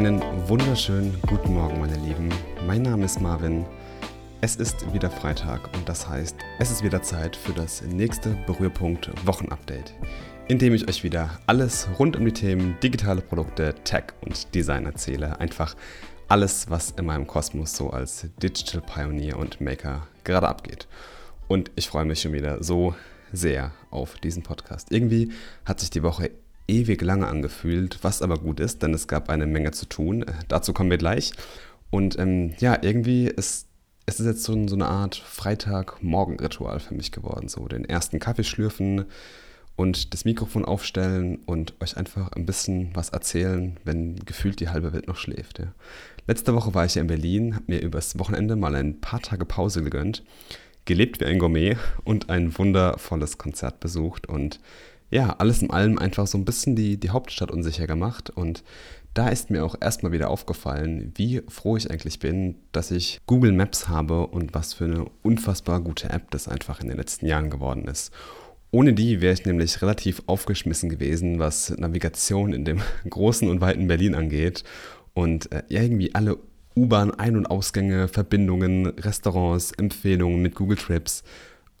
Einen wunderschönen guten Morgen, meine Lieben. Mein Name ist Marvin. Es ist wieder Freitag und das heißt, es ist wieder Zeit für das nächste Berührpunkt Wochenupdate, in dem ich euch wieder alles rund um die Themen digitale Produkte, Tech und Design erzähle. Einfach alles, was in meinem Kosmos so als Digital Pioneer und Maker gerade abgeht. Und ich freue mich schon wieder so sehr auf diesen Podcast. Irgendwie hat sich die Woche ewig lange angefühlt, was aber gut ist, denn es gab eine Menge zu tun. Äh, dazu kommen wir gleich. Und ähm, ja, irgendwie ist es ist jetzt so, so eine Art Freitagmorgen-Ritual für mich geworden. So den ersten Kaffee schlürfen und das Mikrofon aufstellen und euch einfach ein bisschen was erzählen, wenn gefühlt die halbe Welt noch schläft. Ja. Letzte Woche war ich ja in Berlin, habe mir übers Wochenende mal ein paar Tage Pause gegönnt, gelebt wie ein Gourmet und ein wundervolles Konzert besucht und ja, alles in allem einfach so ein bisschen die, die Hauptstadt unsicher gemacht. Und da ist mir auch erstmal wieder aufgefallen, wie froh ich eigentlich bin, dass ich Google Maps habe und was für eine unfassbar gute App das einfach in den letzten Jahren geworden ist. Ohne die wäre ich nämlich relativ aufgeschmissen gewesen, was Navigation in dem großen und weiten Berlin angeht. Und äh, irgendwie alle U-Bahn-Ein- und Ausgänge, Verbindungen, Restaurants, Empfehlungen mit Google Trips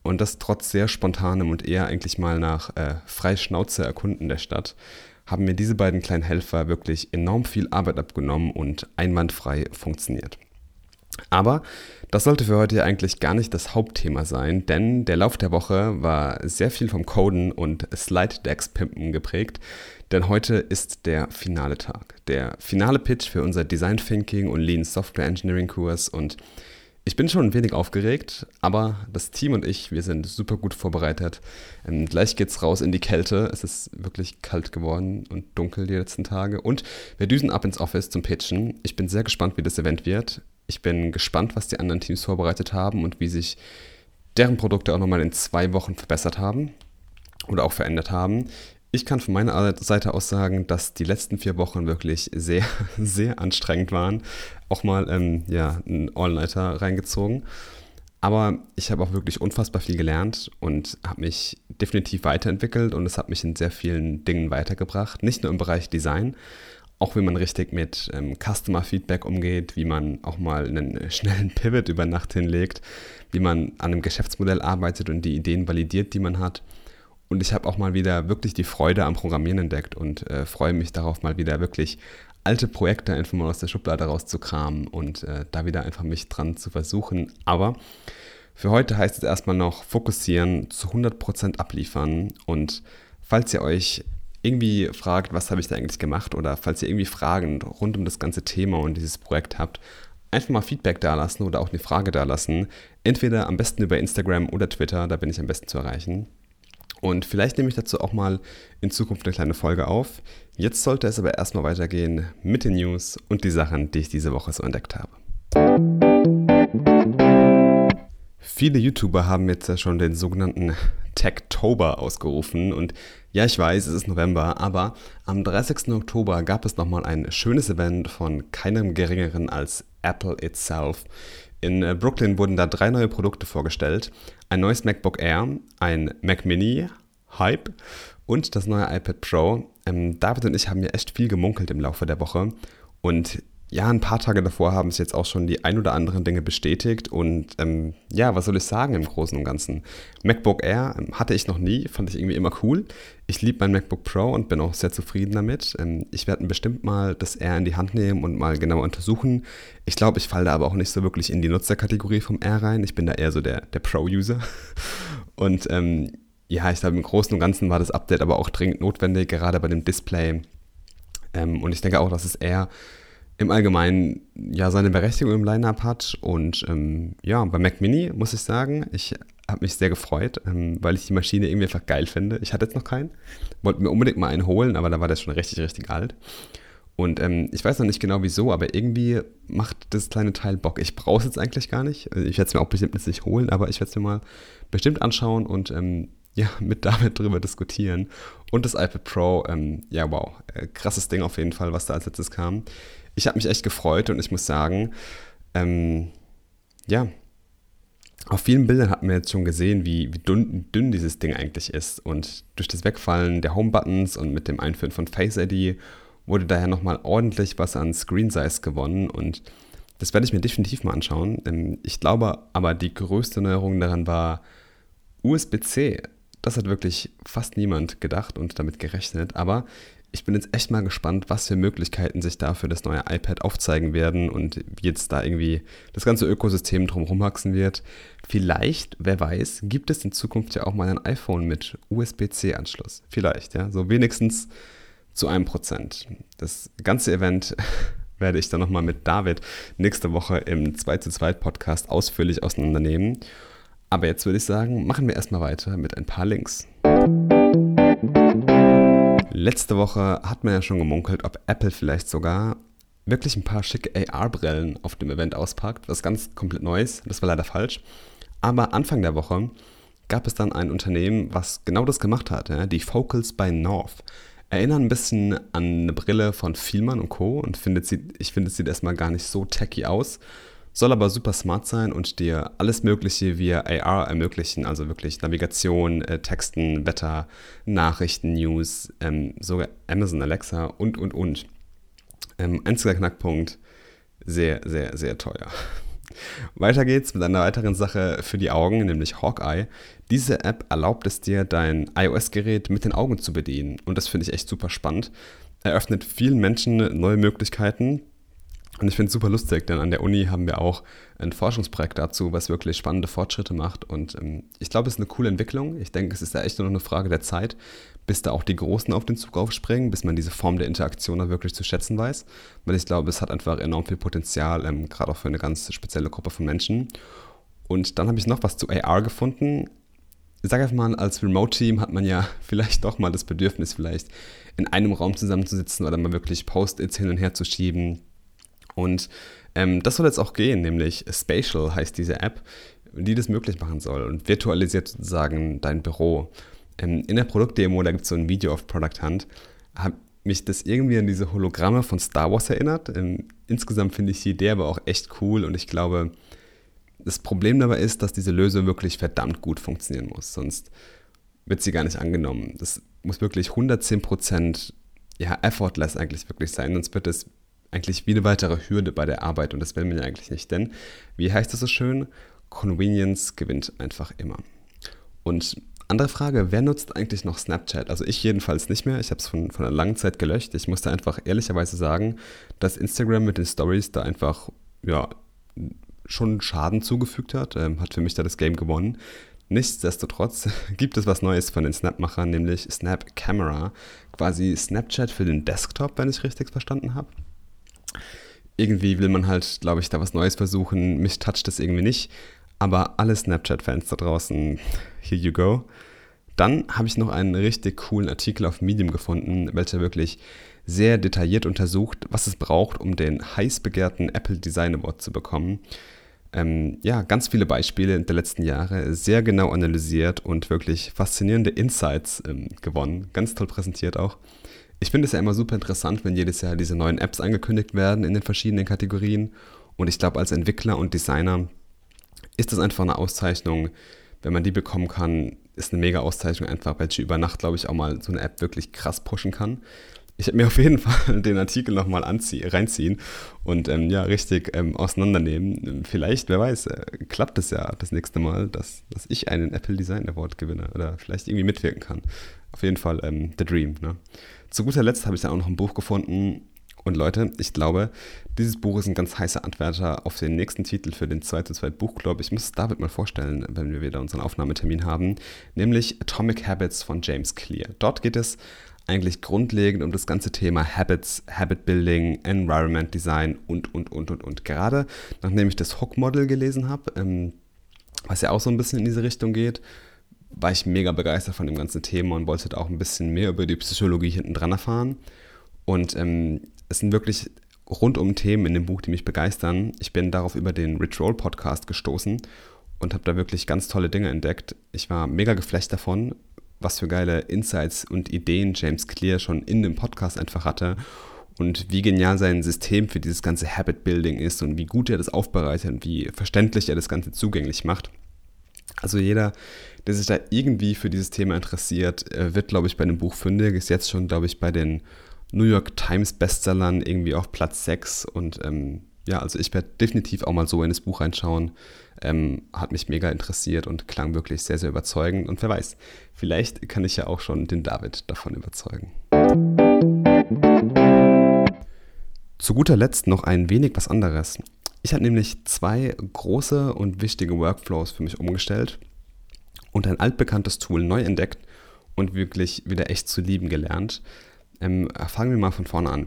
und das trotz sehr spontanem und eher eigentlich mal nach äh, Freischnauze erkunden der Stadt, haben mir diese beiden kleinen Helfer wirklich enorm viel Arbeit abgenommen und einwandfrei funktioniert. Aber das sollte für heute eigentlich gar nicht das Hauptthema sein, denn der Lauf der Woche war sehr viel vom Coden und Slide Decks Pimpen geprägt, denn heute ist der finale Tag. Der finale Pitch für unser Design Thinking und Lean Software Engineering Kurs und ich bin schon ein wenig aufgeregt, aber das Team und ich, wir sind super gut vorbereitet. Ähm, gleich geht's raus in die Kälte. Es ist wirklich kalt geworden und dunkel die letzten Tage. Und wir düsen ab ins Office zum Pitchen. Ich bin sehr gespannt, wie das Event wird. Ich bin gespannt, was die anderen Teams vorbereitet haben und wie sich deren Produkte auch nochmal in zwei Wochen verbessert haben oder auch verändert haben. Ich kann von meiner Seite aus sagen, dass die letzten vier Wochen wirklich sehr, sehr anstrengend waren. Auch mal ähm, ja, einen All-Nighter reingezogen. Aber ich habe auch wirklich unfassbar viel gelernt und habe mich definitiv weiterentwickelt und es hat mich in sehr vielen Dingen weitergebracht. Nicht nur im Bereich Design, auch wie man richtig mit ähm, Customer Feedback umgeht, wie man auch mal einen schnellen Pivot über Nacht hinlegt, wie man an einem Geschäftsmodell arbeitet und die Ideen validiert, die man hat. Und ich habe auch mal wieder wirklich die Freude am Programmieren entdeckt und äh, freue mich darauf, mal wieder wirklich alte Projekte einfach mal aus der Schublade rauszukramen und äh, da wieder einfach mich dran zu versuchen. Aber für heute heißt es erstmal noch fokussieren, zu 100% abliefern und falls ihr euch irgendwie fragt, was habe ich da eigentlich gemacht oder falls ihr irgendwie Fragen rund um das ganze Thema und dieses Projekt habt, einfach mal Feedback dalassen oder auch eine Frage dalassen. Entweder am besten über Instagram oder Twitter, da bin ich am besten zu erreichen. Und vielleicht nehme ich dazu auch mal in Zukunft eine kleine Folge auf. Jetzt sollte es aber erstmal weitergehen mit den News und die Sachen, die ich diese Woche so entdeckt habe. Viele YouTuber haben jetzt ja schon den sogenannten Techtober ausgerufen und ja, ich weiß, es ist November, aber am 30. Oktober gab es nochmal ein schönes Event von keinem geringeren als Apple itself. In äh, Brooklyn wurden da drei neue Produkte vorgestellt. Ein neues MacBook Air, ein Mac Mini, Hype und das neue iPad Pro. Ähm, David und ich haben ja echt viel gemunkelt im Laufe der Woche. Und ja, ein paar Tage davor haben es jetzt auch schon die ein oder anderen Dinge bestätigt. Und ähm, ja, was soll ich sagen im Großen und Ganzen? MacBook Air ähm, hatte ich noch nie, fand ich irgendwie immer cool. Ich liebe mein MacBook Pro und bin auch sehr zufrieden damit. Ähm, ich werde bestimmt mal das Air in die Hand nehmen und mal genauer untersuchen. Ich glaube, ich falle da aber auch nicht so wirklich in die Nutzerkategorie vom Air rein. Ich bin da eher so der, der Pro-User. Und ähm, ja, ich glaube, im Großen und Ganzen war das Update aber auch dringend notwendig, gerade bei dem Display. Ähm, und ich denke auch, dass es eher im Allgemeinen ja seine Berechtigung im Line-Up hat. Und ähm, ja, bei Mac Mini muss ich sagen, ich habe mich sehr gefreut, ähm, weil ich die Maschine irgendwie einfach geil finde. Ich hatte jetzt noch keinen, wollte mir unbedingt mal einen holen, aber da war der schon richtig, richtig alt. Und ähm, ich weiß noch nicht genau wieso, aber irgendwie macht das kleine Teil Bock. Ich brauche es jetzt eigentlich gar nicht. Ich werde es mir auch bestimmt nicht holen, aber ich werde es mir mal bestimmt anschauen und ähm, ja, mit David drüber diskutieren. Und das iPad Pro, ähm, ja, wow, äh, krasses Ding auf jeden Fall, was da als letztes kam ich habe mich echt gefreut und ich muss sagen, ähm, ja, auf vielen Bildern hat man jetzt schon gesehen, wie, wie dünn, dünn, dieses Ding eigentlich ist. Und durch das Wegfallen der Home-Buttons und mit dem Einführen von Face ID wurde daher nochmal ordentlich was an Screen Size gewonnen und das werde ich mir definitiv mal anschauen. Ähm, ich glaube aber, die größte Neuerung daran war USB-C. Das hat wirklich fast niemand gedacht und damit gerechnet, aber ich bin jetzt echt mal gespannt, was für Möglichkeiten sich da für das neue iPad aufzeigen werden und wie jetzt da irgendwie das ganze Ökosystem drumherum wachsen wird. Vielleicht, wer weiß, gibt es in Zukunft ja auch mal ein iPhone mit USB-C-Anschluss. Vielleicht, ja, so wenigstens zu einem Prozent. Das ganze Event werde ich dann nochmal mit David nächste Woche im 2 zu 2 Podcast ausführlich auseinandernehmen. Aber jetzt würde ich sagen, machen wir erstmal weiter mit ein paar Links. Letzte Woche hat man ja schon gemunkelt, ob Apple vielleicht sogar wirklich ein paar schicke AR-Brillen auf dem Event auspackt, was ganz komplett Neues. Das war leider falsch. Aber Anfang der Woche gab es dann ein Unternehmen, was genau das gemacht hat, ja, die Focals by North erinnern ein bisschen an eine Brille von Vielmann und Co. Und findet sie, ich finde, es sieht erstmal gar nicht so tacky aus, soll aber super smart sein und dir alles Mögliche via AR ermöglichen, also wirklich Navigation, äh, Texten, Wetter, Nachrichten, News, ähm, sogar Amazon Alexa und, und, und. Ähm, einziger Knackpunkt, sehr, sehr, sehr teuer. Weiter geht's mit einer weiteren Sache für die Augen, nämlich Hawkeye. Diese App erlaubt es dir, dein iOS-Gerät mit den Augen zu bedienen. Und das finde ich echt super spannend. Eröffnet vielen Menschen neue Möglichkeiten. Und ich finde es super lustig, denn an der Uni haben wir auch ein Forschungsprojekt dazu, was wirklich spannende Fortschritte macht. Und ähm, ich glaube, es ist eine coole Entwicklung. Ich denke, es ist ja echt nur noch eine Frage der Zeit, bis da auch die Großen auf den Zug aufspringen, bis man diese Form der Interaktion da wirklich zu schätzen weiß. Weil ich glaube, es hat einfach enorm viel Potenzial, ähm, gerade auch für eine ganz spezielle Gruppe von Menschen. Und dann habe ich noch was zu AR gefunden. Ich sage einfach mal, als Remote-Team hat man ja vielleicht doch mal das Bedürfnis, vielleicht in einem Raum zusammenzusitzen oder mal wirklich Post-its hin und her zu schieben. Und ähm, das soll jetzt auch gehen, nämlich Spatial heißt diese App, die das möglich machen soll und virtualisiert sozusagen dein Büro. Ähm, in der Produktdemo, da gibt es so ein Video auf Product Hunt, hat mich das irgendwie an diese Hologramme von Star Wars erinnert. Ähm, insgesamt finde ich die Idee aber auch echt cool und ich glaube, das Problem dabei ist, dass diese Lösung wirklich verdammt gut funktionieren muss, sonst wird sie gar nicht angenommen. Das muss wirklich 110% ja, effortless eigentlich wirklich sein, sonst wird es eigentlich wie eine weitere Hürde bei der Arbeit und das will man ja eigentlich nicht, denn wie heißt es so schön? Convenience gewinnt einfach immer. Und andere Frage, wer nutzt eigentlich noch Snapchat? Also ich jedenfalls nicht mehr. Ich habe es von, von einer langen Zeit gelöscht. Ich musste einfach ehrlicherweise sagen, dass Instagram mit den Stories da einfach ja, schon Schaden zugefügt hat. Ähm, hat für mich da das Game gewonnen. Nichtsdestotrotz gibt es was Neues von den Snap-Machern, nämlich Snap Camera. Quasi Snapchat für den Desktop, wenn ich richtig verstanden habe. Irgendwie will man halt, glaube ich, da was Neues versuchen. Mich toucht das irgendwie nicht. Aber alle Snapchat-Fans da draußen, here you go. Dann habe ich noch einen richtig coolen Artikel auf Medium gefunden, welcher wirklich sehr detailliert untersucht, was es braucht, um den heiß begehrten Apple Design Award zu bekommen. Ähm, ja, ganz viele Beispiele der letzten Jahre, sehr genau analysiert und wirklich faszinierende Insights ähm, gewonnen. Ganz toll präsentiert auch. Ich finde es ja immer super interessant, wenn jedes Jahr diese neuen Apps angekündigt werden in den verschiedenen Kategorien. Und ich glaube, als Entwickler und Designer ist das einfach eine Auszeichnung. Wenn man die bekommen kann, ist eine mega Auszeichnung einfach, welche über Nacht, glaube ich, auch mal so eine App wirklich krass pushen kann. Ich habe mir auf jeden Fall den Artikel nochmal reinziehen und ähm, ja, richtig ähm, auseinandernehmen. Vielleicht, wer weiß, äh, klappt es ja das nächste Mal, dass, dass ich einen Apple Design Award gewinne oder vielleicht irgendwie mitwirken kann. Auf jeden Fall ähm, The Dream. Ne? Zu guter Letzt habe ich dann auch noch ein Buch gefunden, und Leute, ich glaube, dieses Buch ist ein ganz heißer Anwärter auf den nächsten Titel für den 2 zu 2 Buchclub. Ich muss es David mal vorstellen, wenn wir wieder unseren Aufnahmetermin haben, nämlich Atomic Habits von James Clear. Dort geht es eigentlich grundlegend um das ganze Thema Habits, Habit Building, Environment Design und, und, und, und, und. Gerade nachdem ich das Hook-Model gelesen habe, ähm, was ja auch so ein bisschen in diese Richtung geht, war ich mega begeistert von dem ganzen Thema und wollte auch ein bisschen mehr über die Psychologie hinten dran erfahren. Und ähm, es sind wirklich rundum Themen in dem Buch, die mich begeistern. Ich bin darauf über den Rich Roll Podcast gestoßen und habe da wirklich ganz tolle Dinge entdeckt. Ich war mega geflecht davon, was für geile Insights und Ideen James Clear schon in dem Podcast einfach hatte und wie genial sein System für dieses ganze Habit Building ist und wie gut er das aufbereitet und wie verständlich er das Ganze zugänglich macht. Also jeder, der sich da irgendwie für dieses Thema interessiert, wird, glaube ich, bei dem Buch fündig, ist jetzt schon, glaube ich, bei den New York Times Bestsellern irgendwie auf Platz 6 und ähm, ja, also ich werde definitiv auch mal so in das Buch reinschauen. Ähm, hat mich mega interessiert und klang wirklich sehr, sehr überzeugend. Und wer weiß, vielleicht kann ich ja auch schon den David davon überzeugen. Zu guter Letzt noch ein wenig was anderes. Ich habe nämlich zwei große und wichtige Workflows für mich umgestellt und ein altbekanntes Tool neu entdeckt und wirklich wieder echt zu lieben gelernt. Ähm, fangen wir mal von vorne an.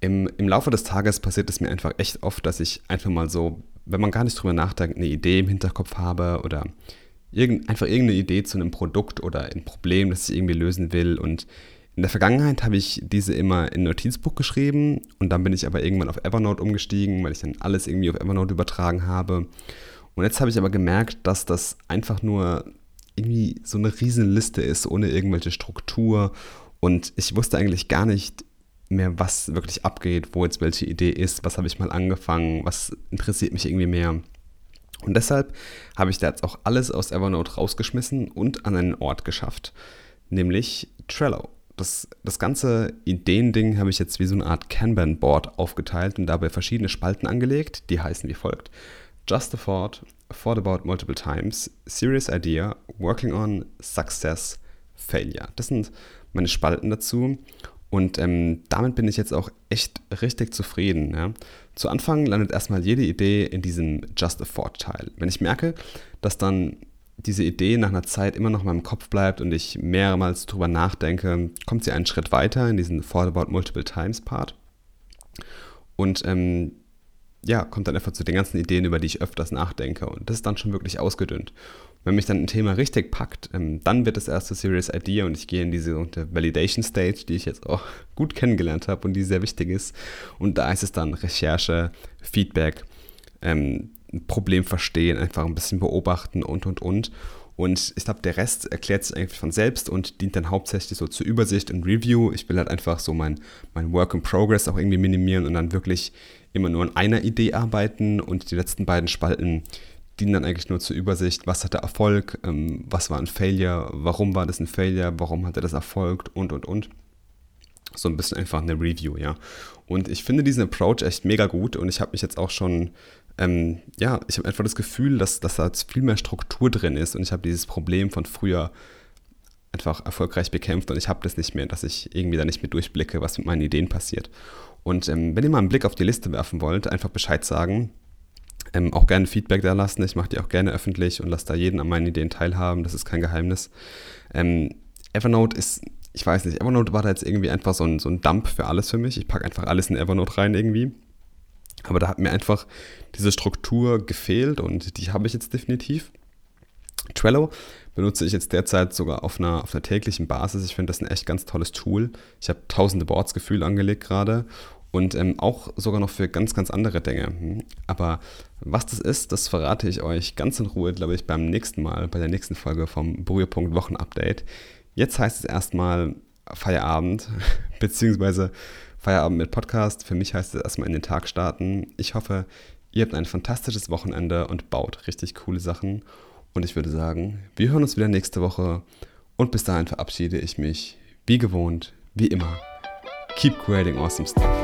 Im, Im Laufe des Tages passiert es mir einfach echt oft, dass ich einfach mal so, wenn man gar nicht drüber nachdenkt, eine Idee im Hinterkopf habe oder irgend, einfach irgendeine Idee zu einem Produkt oder ein Problem, das ich irgendwie lösen will und in der Vergangenheit habe ich diese immer in Notizbuch geschrieben und dann bin ich aber irgendwann auf Evernote umgestiegen, weil ich dann alles irgendwie auf Evernote übertragen habe. Und jetzt habe ich aber gemerkt, dass das einfach nur irgendwie so eine Riesenliste ist, ohne irgendwelche Struktur. Und ich wusste eigentlich gar nicht mehr, was wirklich abgeht, wo jetzt welche Idee ist, was habe ich mal angefangen, was interessiert mich irgendwie mehr. Und deshalb habe ich da jetzt auch alles aus Evernote rausgeschmissen und an einen Ort geschafft, nämlich Trello das, das ganze Ideending habe ich jetzt wie so eine Art Kanban-Board aufgeteilt und dabei verschiedene Spalten angelegt, die heißen wie folgt. Just a thought, thought about multiple times, serious idea, working on, success, failure. Das sind meine Spalten dazu und ähm, damit bin ich jetzt auch echt richtig zufrieden. Ja. Zu Anfang landet erstmal jede Idee in diesem Just a Thought-Teil. Wenn ich merke, dass dann diese Idee nach einer Zeit immer noch in meinem Kopf bleibt und ich mehrmals drüber nachdenke, kommt sie einen Schritt weiter in diesen Thought About Multiple Times Part. Und ähm, ja, kommt dann einfach zu den ganzen Ideen, über die ich öfters nachdenke. Und das ist dann schon wirklich ausgedünnt. Wenn mich dann ein Thema richtig packt, ähm, dann wird es erst zur Serious Idea und ich gehe in diese Validation Stage, die ich jetzt auch gut kennengelernt habe und die sehr wichtig ist. Und da ist es dann Recherche, Feedback, ähm, Problem verstehen, einfach ein bisschen beobachten und, und, und. Und ich glaube, der Rest erklärt sich eigentlich von selbst und dient dann hauptsächlich so zur Übersicht und Review. Ich will halt einfach so mein, mein Work in Progress auch irgendwie minimieren und dann wirklich immer nur an einer Idee arbeiten. Und die letzten beiden Spalten dienen dann eigentlich nur zur Übersicht, was hatte Erfolg, ähm, was war ein Failure, warum war das ein Failure, warum hatte das erfolgt und, und, und. So ein bisschen einfach eine Review, ja. Und ich finde diesen Approach echt mega gut. Und ich habe mich jetzt auch schon ähm, ja, ich habe einfach das Gefühl, dass, dass da viel mehr Struktur drin ist und ich habe dieses Problem von früher einfach erfolgreich bekämpft und ich habe das nicht mehr, dass ich irgendwie da nicht mehr durchblicke, was mit meinen Ideen passiert. Und ähm, wenn ihr mal einen Blick auf die Liste werfen wollt, einfach Bescheid sagen. Ähm, auch gerne Feedback da lassen. Ich mache die auch gerne öffentlich und lasse da jeden an meinen Ideen teilhaben. Das ist kein Geheimnis. Ähm, Evernote ist, ich weiß nicht, Evernote war da jetzt irgendwie einfach so ein, so ein Dump für alles für mich. Ich packe einfach alles in Evernote rein irgendwie. Aber da hat mir einfach diese Struktur gefehlt und die habe ich jetzt definitiv. Trello benutze ich jetzt derzeit sogar auf einer, auf einer täglichen Basis. Ich finde das ein echt ganz tolles Tool. Ich habe tausende Boards gefühlt angelegt gerade und ähm, auch sogar noch für ganz, ganz andere Dinge. Hm. Aber was das ist, das verrate ich euch ganz in Ruhe, glaube ich, beim nächsten Mal, bei der nächsten Folge vom Berührpunkt Wochenupdate. Jetzt heißt es erstmal Feierabend, beziehungsweise Feierabend mit Podcast. Für mich heißt es erstmal in den Tag starten. Ich hoffe, ihr habt ein fantastisches Wochenende und baut richtig coole Sachen. Und ich würde sagen, wir hören uns wieder nächste Woche. Und bis dahin verabschiede ich mich, wie gewohnt, wie immer. Keep creating awesome stuff.